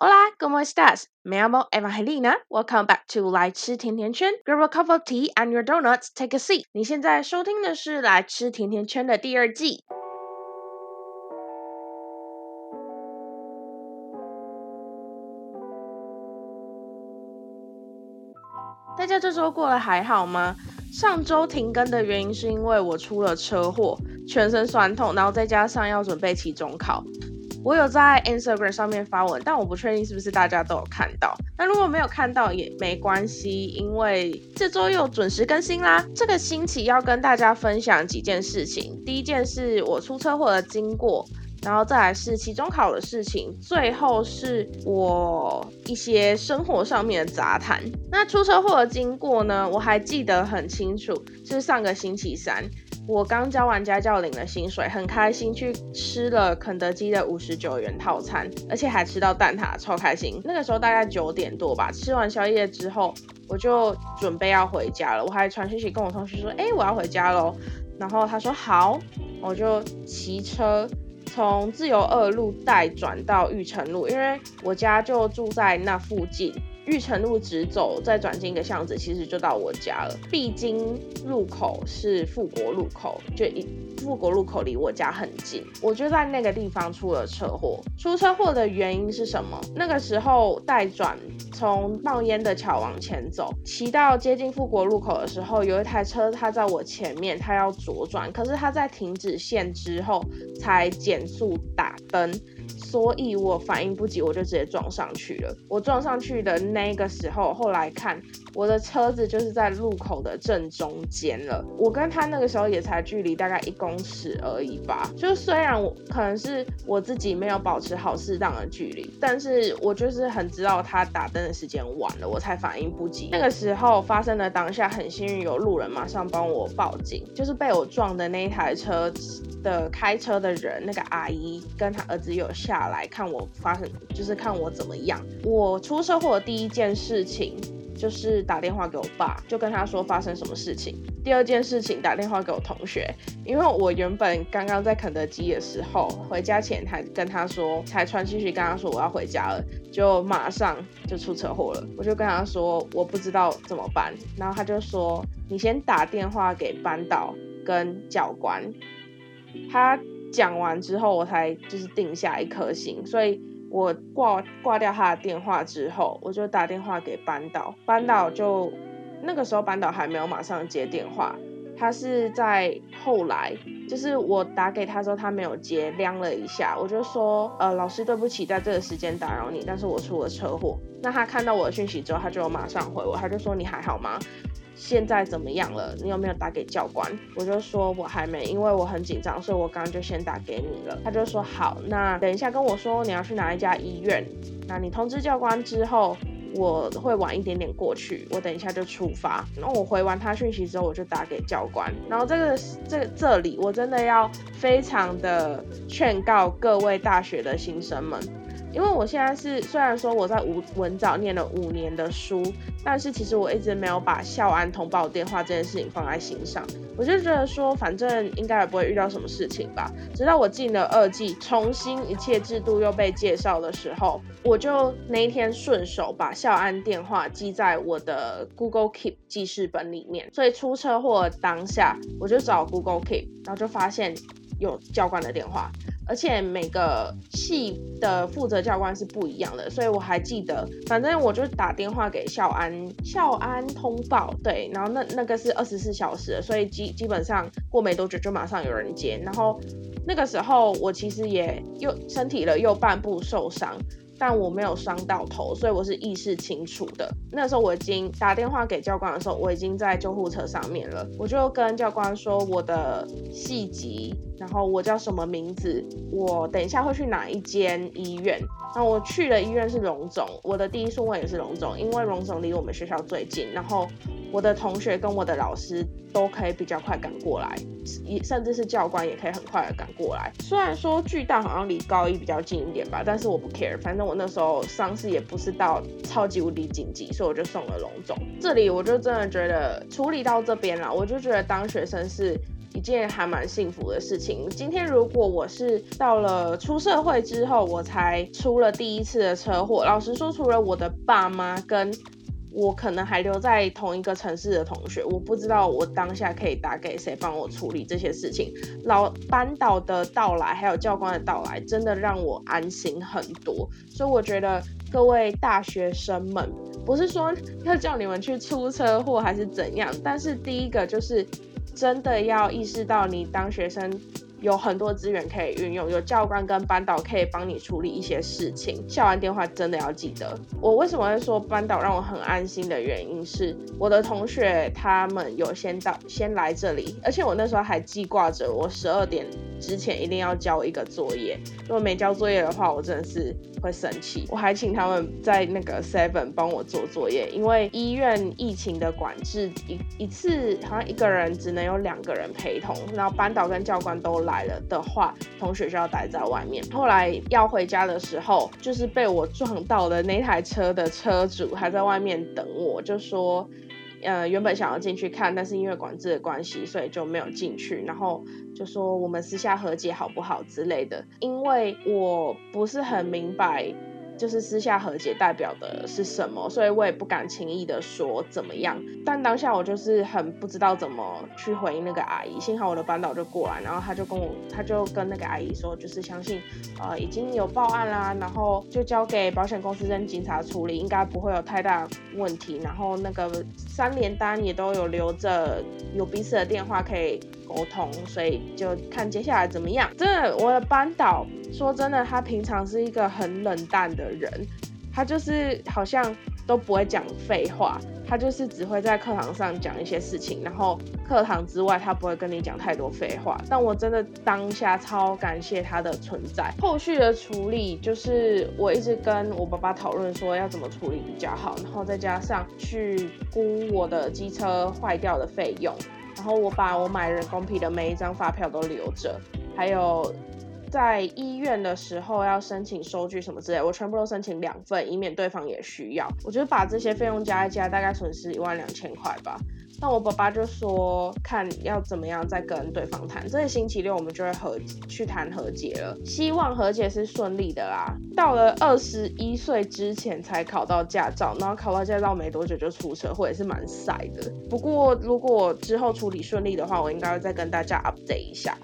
Hola, ¿cómo estás? Me llamo Evangelina. Welcome back to 来吃甜甜圈。Grab a cup of tea and your donuts. Take a seat. 你现在收听的是《来吃甜甜圈》的第二季。大家这周过得还好吗？上周停更的原因是因为我出了车祸，全身酸痛，然后再加上要准备期中考。我有在 Instagram 上面发文，但我不确定是不是大家都有看到。那如果没有看到也没关系，因为这周又准时更新啦。这个星期要跟大家分享几件事情。第一件是我出车祸的经过，然后再来是期中考的事情，最后是我一些生活上面的杂谈。那出车祸的经过呢，我还记得很清楚，是上个星期三。我刚交完家教领了薪水，很开心去吃了肯德基的五十九元套餐，而且还吃到蛋挞，超开心。那个时候大概九点多吧，吃完宵夜之后，我就准备要回家了。我还传讯息跟我同学说：“哎，我要回家喽。”然后他说：“好。”我就骑车从自由二路带转到玉成路，因为我家就住在那附近。玉成路直走，再转进一个巷子，其实就到我家了。必经入口是富国路口，就一富国路口离我家很近。我就在那个地方出了车祸。出车祸的原因是什么？那个时候带转从冒烟的桥往前走，骑到接近富国路口的时候，有一台车它在我前面，它要左转，可是它在停止线之后才减速打灯。所以我反应不及，我就直接撞上去了。我撞上去的那个时候，后来看我的车子就是在路口的正中间了。我跟他那个时候也才距离大概一公尺而已吧。就虽然我可能是我自己没有保持好适当的距离，但是我就是很知道他打灯的时间晚了，我才反应不及。那个时候发生的当下，很幸运有路人马上帮我报警，就是被我撞的那一台车。的开车的人，那个阿姨跟他儿子有下打来看我发生，就是看我怎么样。我出车祸的第一件事情就是打电话给我爸，就跟他说发生什么事情。第二件事情打电话给我同学，因为我原本刚刚在肯德基的时候，回家前还跟他说，才传讯息跟他说我要回家了，就马上就出车祸了。我就跟他说我不知道怎么办，然后他就说你先打电话给班导跟教官。他讲完之后，我才就是定下一颗心，所以我挂挂掉他的电话之后，我就打电话给班导，班导就那个时候班导还没有马上接电话，他是在后来，就是我打给他之后他没有接，量了一下，我就说，呃，老师对不起，在这个时间打扰你，但是我出了车祸。那他看到我的讯息之后，他就马上回我，他就说你还好吗？现在怎么样了？你有没有打给教官？我就说我还没，因为我很紧张，所以我刚刚就先打给你了。他就说好，那等一下跟我说你要去哪一家医院。那你通知教官之后，我会晚一点点过去。我等一下就出发。那我回完他讯息之后，我就打给教官。然后这个这这里我真的要非常的劝告各位大学的新生们。因为我现在是虽然说我在文文藻念了五年的书，但是其实我一直没有把校安通报电话这件事情放在心上。我就觉得说，反正应该也不会遇到什么事情吧。直到我进了二季，重新一切制度又被介绍的时候，我就那一天顺手把校安电话记在我的 Google Keep 记事本里面。所以出车祸当下，我就找 Google Keep，然后就发现有教官的电话。而且每个系的负责教官是不一样的，所以我还记得，反正我就打电话给校安，校安通报，对，然后那那个是二十四小时，所以基基本上过没多久就马上有人接，然后那个时候我其实也又身体的右半部受伤。但我没有伤到头，所以我是意识清楚的。那时候我已经打电话给教官的时候，我已经在救护车上面了。我就跟教官说我的细节，然后我叫什么名字，我等一下会去哪一间医院。那我去的医院是荣总，我的第一顺位也是荣总，因为荣总离我们学校最近。然后我的同学跟我的老师都可以比较快赶过来，甚至是教官也可以很快的赶过来。虽然说巨大好像离高一比较近一点吧，但是我不 care，反正我那时候伤势也不是到超级无敌紧急，所以我就送了荣总。这里我就真的觉得处理到这边了，我就觉得当学生是。一件还蛮幸福的事情。今天如果我是到了出社会之后，我才出了第一次的车祸，老实说，除了我的爸妈跟我可能还留在同一个城市的同学，我不知道我当下可以打给谁帮我处理这些事情。老班导的到来，还有教官的到来，真的让我安心很多。所以我觉得各位大学生们，不是说要叫你们去出车祸还是怎样，但是第一个就是真的要意识到你当学生。有很多资源可以运用，有教官跟班导可以帮你处理一些事情。下完电话真的要记得。我为什么会说班导让我很安心的原因是，我的同学他们有先到先来这里，而且我那时候还记挂着，我十二点之前一定要交一个作业。如果没交作业的话，我真的是会生气。我还请他们在那个 Seven 帮我做作业，因为医院疫情的管制，一一次好像一个人只能有两个人陪同，然后班导跟教官都。来了的话，同学就要待在外面。后来要回家的时候，就是被我撞到的那台车的车主还在外面等我，就说，呃，原本想要进去看，但是因为管制的关系，所以就没有进去。然后就说我们私下和解好不好之类的，因为我不是很明白。就是私下和解代表的是什么，所以我也不敢轻易的说怎么样。但当下我就是很不知道怎么去回应那个阿姨。幸好我的班导就过来，然后他就跟我，他就跟那个阿姨说，就是相信，呃，已经有报案啦，然后就交给保险公司跟警察处理，应该不会有太大问题。然后那个三联单也都有留着，有彼此的电话可以沟通，所以就看接下来怎么样。真的，我的班导。说真的，他平常是一个很冷淡的人，他就是好像都不会讲废话，他就是只会在课堂上讲一些事情，然后课堂之外他不会跟你讲太多废话。但我真的当下超感谢他的存在。后续的处理就是我一直跟我爸爸讨论说要怎么处理比较好，然后再加上去估我的机车坏掉的费用，然后我把我买人工皮的每一张发票都留着，还有。在医院的时候要申请收据什么之类，我全部都申请两份，以免对方也需要。我觉得把这些费用加一加，大概损失一万两千块吧。那我爸爸就说，看要怎么样再跟对方谈。这个星期六我们就会和去谈和解了，希望和解是顺利的啦。到了二十一岁之前才考到驾照，然后考到驾照没多久就出车祸，也是蛮晒的。不过如果之后处理顺利的话，我应该会再跟大家 update 一下。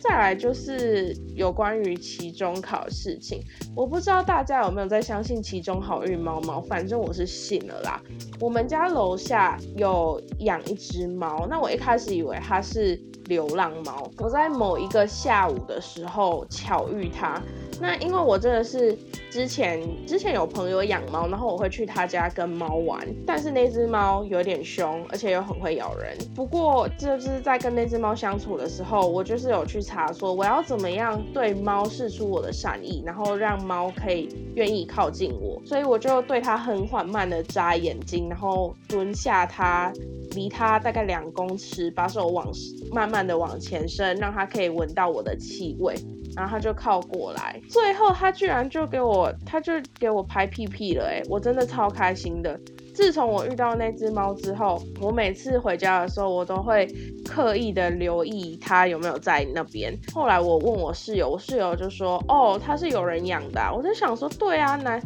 再来就是有关于期中考的事情，我不知道大家有没有在相信期中好运猫猫，反正我是信了啦。我们家楼下有养一只猫，那我一开始以为它是流浪猫，我在某一个下午的时候巧遇它。那因为我真的是之前之前有朋友养猫，然后我会去他家跟猫玩，但是那只猫有点凶，而且又很会咬人。不过就是在跟那只猫相处的时候，我就是有去查说我要怎么样对猫示出我的善意，然后让猫可以愿意靠近我。所以我就对它很缓慢的眨眼睛，然后蹲下它，离它大概两公尺，把手往慢慢的往前伸，让它可以闻到我的气味。然后他就靠过来，最后他居然就给我，他就给我拍屁屁了，哎，我真的超开心的。自从我遇到那只猫之后，我每次回家的时候，我都会刻意的留意它有没有在那边。后来我问我室友，我室友就说，哦，它是有人养的。我在想说，对啊，男。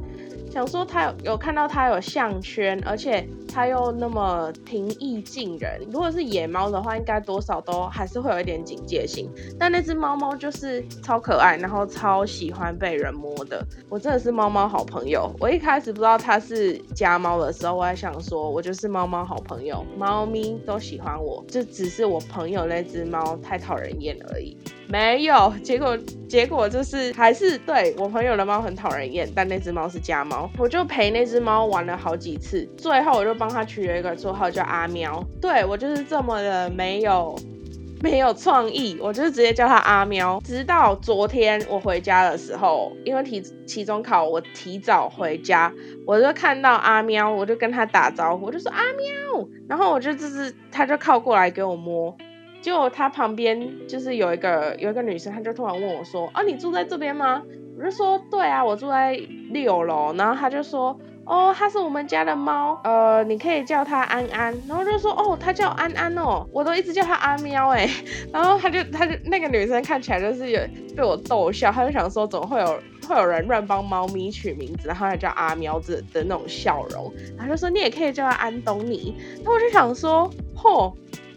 想说他有有看到他有项圈，而且他又那么平易近人。如果是野猫的话，应该多少都还是会有一点警戒心。但那只猫猫就是超可爱，然后超喜欢被人摸的。我真的是猫猫好朋友。我一开始不知道它是家猫的时候，我还想说我就是猫猫好朋友，猫咪都喜欢我，就只是我朋友那只猫太讨人厌而已。没有，结果结果就是还是对我朋友的猫很讨人厌，但那只猫是家猫，我就陪那只猫玩了好几次，最后我就帮它取了一个绰号叫阿喵，对我就是这么的没有没有创意，我就直接叫它阿喵。直到昨天我回家的时候，因为提期中考，我提早回家，我就看到阿喵，我就跟它打招呼，我就说阿喵，然后我就就是它就靠过来给我摸。就他旁边就是有一个有一个女生，她就突然问我说：“啊，你住在这边吗？”我就说：“对啊，我住在六楼。”然后他就说：“哦，它是我们家的猫，呃，你可以叫它安安。然后就说哦，它叫安安哦，我都一直叫它阿喵哎。然后他就他就那个女生看起来就是有被我逗笑，她就想说怎么会有会有人乱帮猫咪取名字，然后还叫阿喵子的那种笑容。然后就说你也可以叫它安东尼。那我就想说，嚯，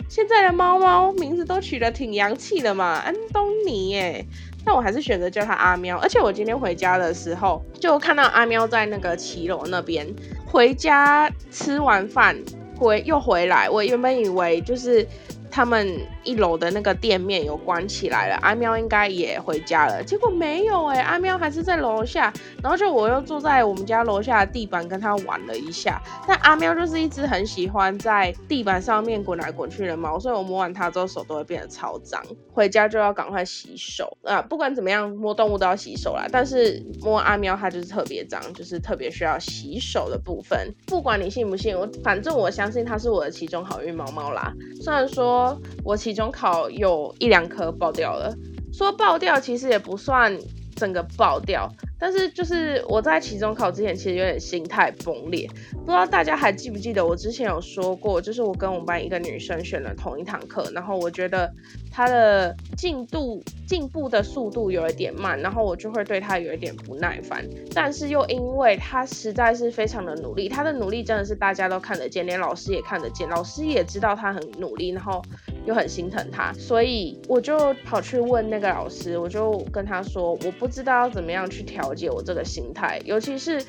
现在的猫猫名字都取得挺洋气的嘛，安东尼耶。但我还是选择叫他阿喵，而且我今天回家的时候就看到阿喵在那个骑楼那边。回家吃完饭回又回来，我原本以为就是。他们一楼的那个店面有关起来了，阿喵应该也回家了，结果没有哎，阿喵还是在楼下。然后就我又坐在我们家楼下的地板跟他玩了一下。但阿喵就是一只很喜欢在地板上面滚来滚去的猫，所以我摸完它之后手都会变得超脏，回家就要赶快洗手啊！不管怎么样，摸动物都要洗手啦。但是摸阿喵它就是特别脏，就是特别需要洗手的部分。不管你信不信，我反正我相信它是我的其中好运猫猫啦。虽然说。我期中考有一两科爆掉了，说爆掉其实也不算整个爆掉。但是就是我在期中考之前，其实有点心态崩裂。不知道大家还记不记得我之前有说过，就是我跟我们班一个女生选了同一堂课，然后我觉得她的进度进步的速度有一点慢，然后我就会对她有一点不耐烦。但是又因为她实在是非常的努力，她的努力真的是大家都看得见，连老师也看得见，老师也知道她很努力，然后又很心疼他，所以我就跑去问那个老师，我就跟他说，我不知道要怎么样去调。节我这个心态，尤其是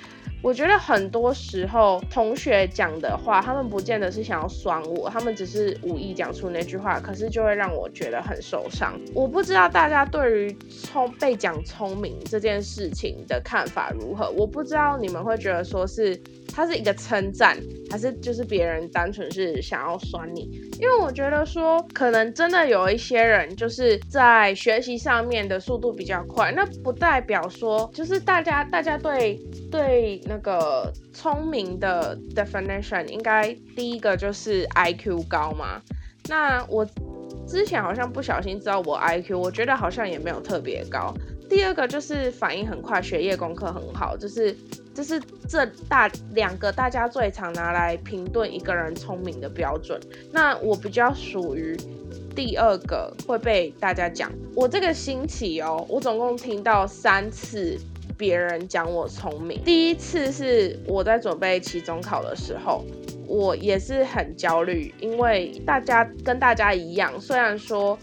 我觉得很多时候同学讲的话，他们不见得是想要酸我，他们只是无意讲出那句话，可是就会让我觉得很受伤。我不知道大家对于聪被讲聪明这件事情的看法如何，我不知道你们会觉得说是。它是一个称赞，还是就是别人单纯是想要酸你？因为我觉得说，可能真的有一些人就是在学习上面的速度比较快，那不代表说就是大家大家对对那个聪明的 definition 应该第一个就是 IQ 高嘛？那我之前好像不小心知道我 IQ，我觉得好像也没有特别高。第二个就是反应很快，学业功课很好，就是。这是这大两个大家最常拿来评论一个人聪明的标准。那我比较属于第二个会被大家讲。我这个星期哦，我总共听到三次别人讲我聪明。第一次是我在准备期中考的时候，我也是很焦虑，因为大家跟大家一样，虽然说。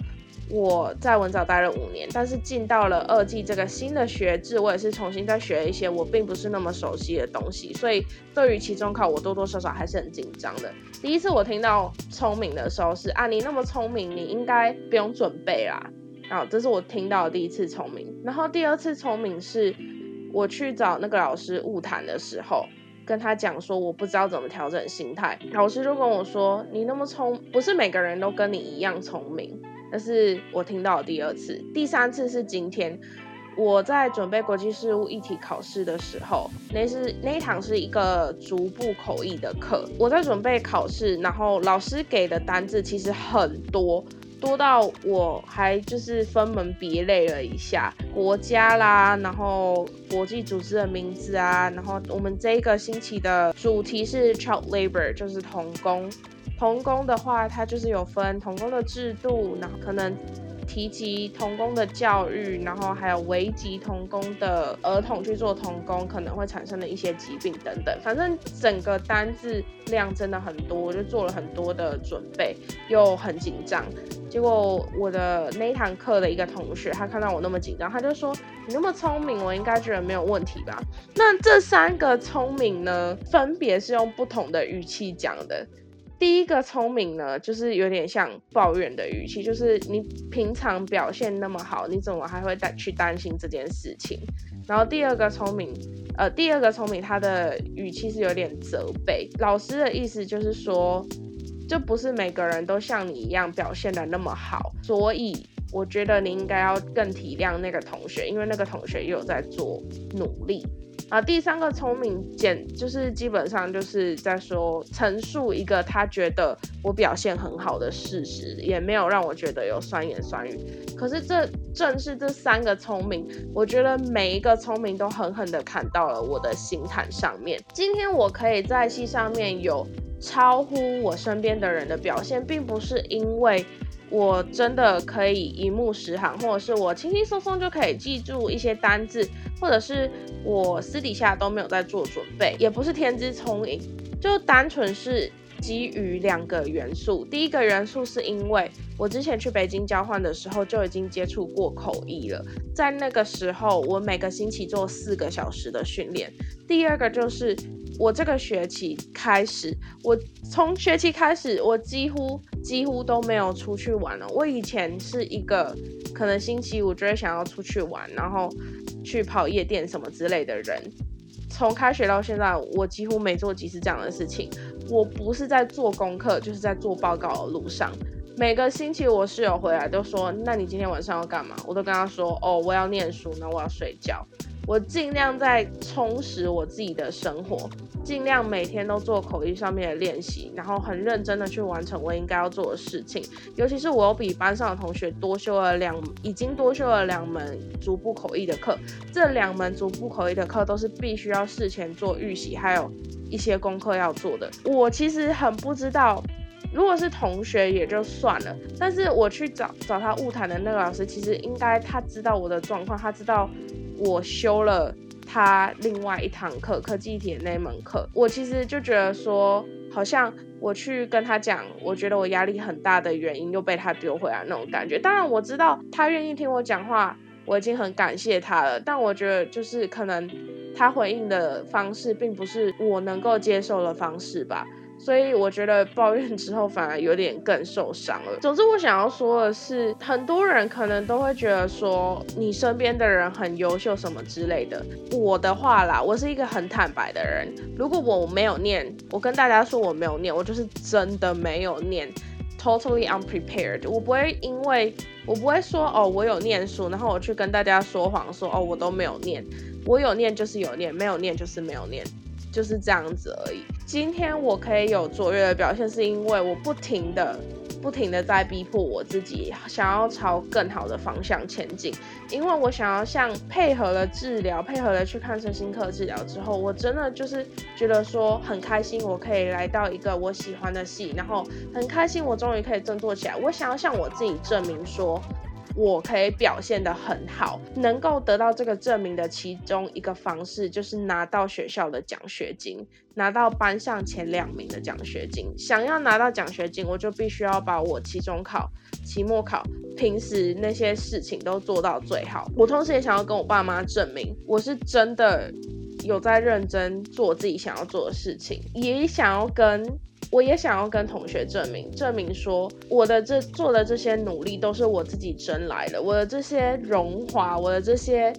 我在文藻待了五年，但是进到了二季这个新的学制，我也是重新再学一些我并不是那么熟悉的东西，所以对于期中考，我多多少少还是很紧张的。第一次我听到聪明的时候是啊，你那么聪明，你应该不用准备啦。然后这是我听到的第一次聪明。然后第二次聪明是我去找那个老师误谈的时候，跟他讲说我不知道怎么调整心态，老师就跟我说，你那么聪，不是每个人都跟你一样聪明。这是我听到的第二次，第三次是今天我在准备国际事务一体考试的时候，那是那一堂是一个逐步口译的课，我在准备考试，然后老师给的单字其实很多，多到我还就是分门别类了一下国家啦，然后国际组织的名字啊，然后我们这一个星期的主题是 child labor，就是童工。童工的话，它就是有分童工的制度，然后可能提及童工的教育，然后还有危及童工的儿童去做童工可能会产生的一些疾病等等。反正整个单字量真的很多，我就做了很多的准备，又很紧张。结果我的那堂课的一个同学，他看到我那么紧张，他就说：“你那么聪明，我应该觉得没有问题吧？”那这三个聪明呢，分别是用不同的语气讲的。第一个聪明呢，就是有点像抱怨的语气，就是你平常表现那么好，你怎么还会担去担心这件事情？然后第二个聪明，呃，第二个聪明，他的语气是有点责备。老师的意思就是说，就不是每个人都像你一样表现的那么好，所以我觉得你应该要更体谅那个同学，因为那个同学也有在做努力。啊，第三个聪明简就是基本上就是在说陈述一个他觉得我表现很好的事实，也没有让我觉得有酸言酸语。可是这正是这三个聪明，我觉得每一个聪明都狠狠的砍到了我的心坎上面。今天我可以在戏上面有超乎我身边的人的表现，并不是因为。我真的可以一目十行，或者是我轻轻松松就可以记住一些单字，或者是我私底下都没有在做准备，也不是天资聪颖，就单纯是基于两个元素。第一个元素是因为我之前去北京交换的时候就已经接触过口译了，在那个时候我每个星期做四个小时的训练。第二个就是。我这个学期开始，我从学期开始，我几乎几乎都没有出去玩了。我以前是一个可能星期五就会想要出去玩，然后去跑夜店什么之类的人。从开学到现在，我几乎没做几次这样的事情。我不是在做功课，就是在做报告的路上。每个星期我室友回来都说：“那你今天晚上要干嘛？”我都跟他说：“哦，我要念书，那我要睡觉。”我尽量在充实我自己的生活，尽量每天都做口译上面的练习，然后很认真的去完成我应该要做的事情。尤其是我比班上的同学多修了两，已经多修了两门逐步口译的课。这两门逐步口译的课都是必须要事前做预习，还有一些功课要做的。我其实很不知道，如果是同学也就算了，但是我去找找他误谈的那个老师，其实应该他知道我的状况，他知道。我修了他另外一堂课科技体的那门课，我其实就觉得说，好像我去跟他讲，我觉得我压力很大的原因又被他丢回来那种感觉。当然我知道他愿意听我讲话，我已经很感谢他了。但我觉得就是可能他回应的方式并不是我能够接受的方式吧。所以我觉得抱怨之后反而有点更受伤了。总之，我想要说的是，很多人可能都会觉得说你身边的人很优秀什么之类的。我的话啦，我是一个很坦白的人。如果我没有念，我跟大家说我没有念，我就是真的没有念，totally unprepared。我不会因为我不会说哦我有念书，然后我去跟大家说谎说哦我都没有念。我有念就是有念，没有念就是没有念。就是这样子而已。今天我可以有卓越的表现，是因为我不停的、不停的在逼迫我自己，想要朝更好的方向前进。因为我想要像配合了治疗，配合了去看身心科治疗之后，我真的就是觉得说很开心，我可以来到一个我喜欢的戏，然后很开心，我终于可以振作起来。我想要向我自己证明说。我可以表现得很好，能够得到这个证明的其中一个方式，就是拿到学校的奖学金，拿到班上前两名的奖学金。想要拿到奖学金，我就必须要把我期中考、期末考、平时那些事情都做到最好。我同时也想要跟我爸妈证明，我是真的有在认真做自己想要做的事情，也想要跟。我也想要跟同学证明，证明说我的这做的这些努力都是我自己争来的，我的这些荣华，我的这些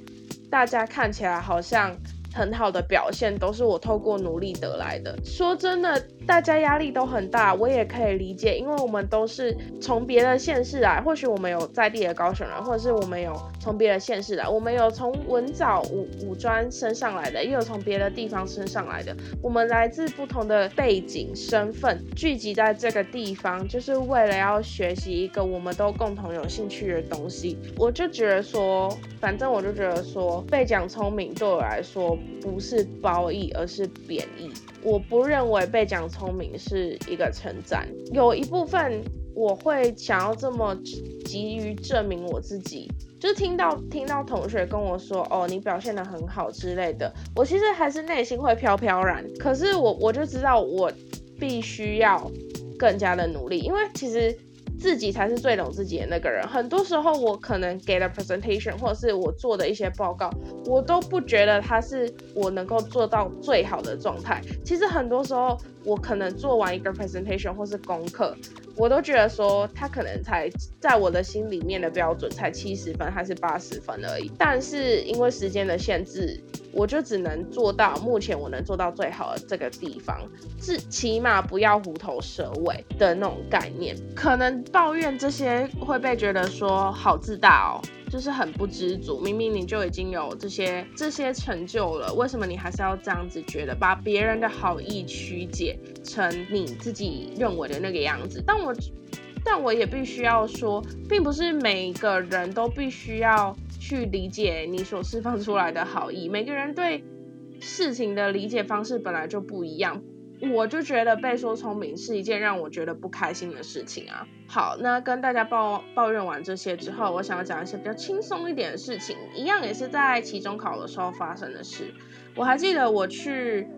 大家看起来好像。很好的表现都是我透过努力得来的。说真的，大家压力都很大，我也可以理解，因为我们都是从别的县市来，或许我们有在地的高雄人，或者是我们有从别的县市来，我们有从文藻五五专升上来的，也有从别的地方升上来的。我们来自不同的背景、身份，聚集在这个地方，就是为了要学习一个我们都共同有兴趣的东西。我就觉得说，反正我就觉得说，被讲聪明对我来说。不是褒义，而是贬义。我不认为被讲聪明是一个称赞。有一部分我会想要这么急于证明我自己，就是听到听到同学跟我说：“哦，你表现的很好”之类的，我其实还是内心会飘飘然。可是我我就知道我必须要更加的努力，因为其实。自己才是最懂自己的那个人。很多时候，我可能给了 presentation，或者是我做的一些报告，我都不觉得它是我能够做到最好的状态。其实很多时候，我可能做完一个 presentation 或是功课。我都觉得说他可能才在我的心里面的标准才七十分还是八十分而已，但是因为时间的限制，我就只能做到目前我能做到最好的这个地方，是起码不要虎头蛇尾的那种概念。可能抱怨这些会被觉得说好自大哦，就是很不知足。明明你就已经有这些这些成就了，为什么你还是要这样子觉得，把别人的好意曲解成你自己认为的那个样子？但我但我也必须要说，并不是每个人都必须要去理解你所释放出来的好意，每个人对事情的理解方式本来就不一样。我就觉得被说聪明是一件让我觉得不开心的事情啊。好，那跟大家抱抱怨完这些之后，我想要讲一些比较轻松一点的事情，一样也是在期中考的时候发生的事。我还记得我去。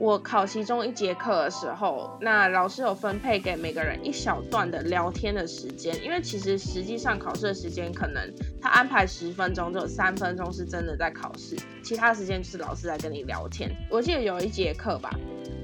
我考其中一节课的时候，那老师有分配给每个人一小段的聊天的时间，因为其实实际上考试的时间可能他安排十分钟，就有三分钟是真的在考试，其他时间就是老师在跟你聊天。我记得有一节课吧，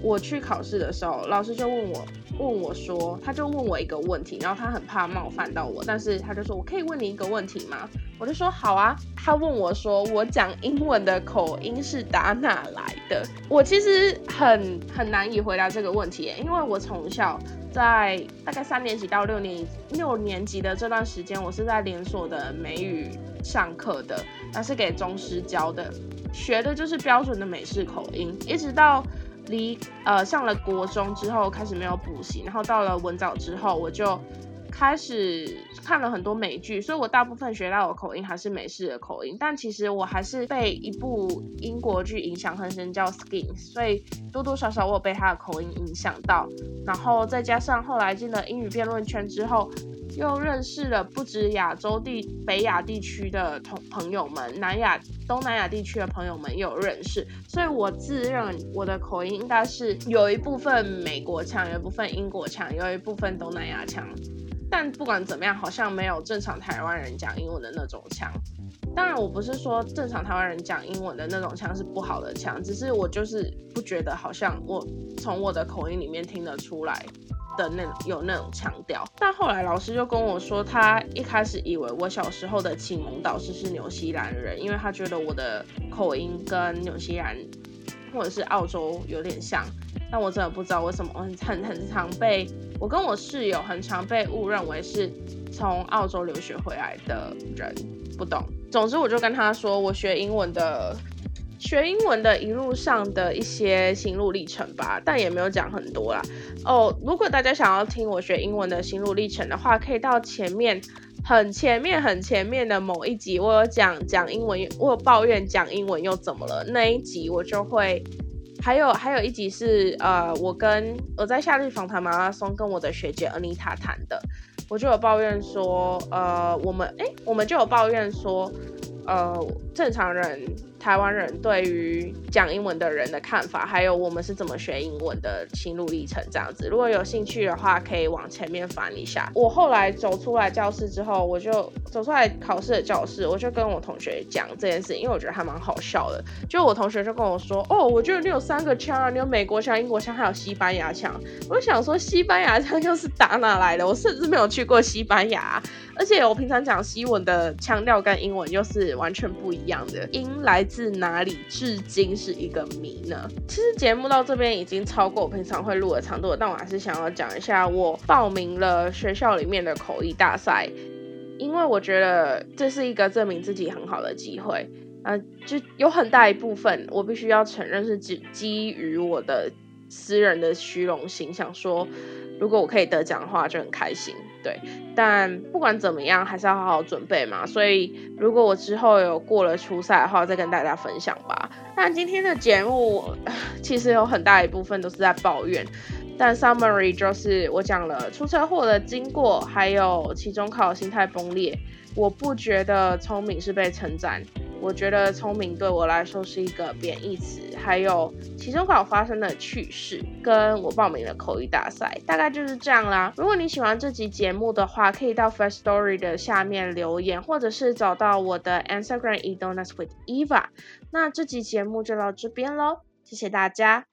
我去考试的时候，老师就问我。问我说，他就问我一个问题，然后他很怕冒犯到我，但是他就说我可以问你一个问题吗？我就说好啊。他问我说，我讲英文的口音是打哪来的？我其实很很难以回答这个问题，因为我从小在大概三年级到六年六年级的这段时间，我是在连锁的美语上课的，那是给中师教的，学的就是标准的美式口音，一直到。离呃上了国中之后开始没有补习，然后到了文藻之后，我就开始看了很多美剧，所以我大部分学到的口音还是美式的口音。但其实我还是被一部英国剧影响很深，叫《Skin》，所以多多少少我有被他的口音影响到。然后再加上后来进了英语辩论圈之后。又认识了不止亚洲地、北亚地区的同朋友们，南亚、东南亚地区的朋友们也有认识，所以我自认我的口音应该是有一部分美国腔，有一部分英国腔，有一部分东南亚腔。但不管怎么样，好像没有正常台湾人讲英文的那种腔。当然，我不是说正常台湾人讲英文的那种腔是不好的腔，只是我就是不觉得好像我从我的口音里面听得出来。的那有那种腔调，但后来老师就跟我说，他一开始以为我小时候的启蒙导师是纽西兰人，因为他觉得我的口音跟纽西兰或者是澳洲有点像，但我真的不知道为什么，很很很常被我跟我室友很常被误认为是从澳洲留学回来的人，不懂。总之我就跟他说，我学英文的。学英文的一路上的一些心路历程吧，但也没有讲很多啦。哦，如果大家想要听我学英文的心路历程的话，可以到前面很前面很前面的某一集，我有讲讲英文，我有抱怨讲英文又怎么了那一集，我就会还有还有一集是呃，我跟我在夏日访谈马拉松跟我的学姐 Anita 谈的，我就有抱怨说，呃，我们哎，我们就有抱怨说，呃，正常人。台湾人对于讲英文的人的看法，还有我们是怎么学英文的心路历程，这样子。如果有兴趣的话，可以往前面翻一下。我后来走出来教室之后，我就走出来考试的教室，我就跟我同学讲这件事情，因为我觉得还蛮好笑的。就我同学就跟我说：“哦，我觉得你有三个腔啊，你有美国腔、英国腔，还有西班牙腔。”我想说，西班牙腔又是打哪来的？我甚至没有去过西班牙，而且我平常讲西文的腔调跟英文又是完全不一样的，音来自。哪里？至今是一个谜呢。其实节目到这边已经超过我平常会录的长度了，但我还是想要讲一下，我报名了学校里面的口译大赛，因为我觉得这是一个证明自己很好的机会。呃，就有很大一部分，我必须要承认是基基于我的私人的虚荣心，想说。如果我可以得奖的话，就很开心。对，但不管怎么样，还是要好好准备嘛。所以，如果我之后有过了初赛的话，再跟大家分享吧。那今天的节目 其实有很大一部分都是在抱怨，但 summary 就是我讲了出车祸的经过，还有期中考心态崩裂。我不觉得聪明是被称赞。我觉得聪明对我来说是一个贬义词，还有期中考发生的趣事，跟我报名的口语大赛，大概就是这样啦。如果你喜欢这集节目的话，可以到 First Story 的下面留言，或者是找到我的 Instagram e d o n a s with Eva。那这集节目就到这边喽，谢谢大家。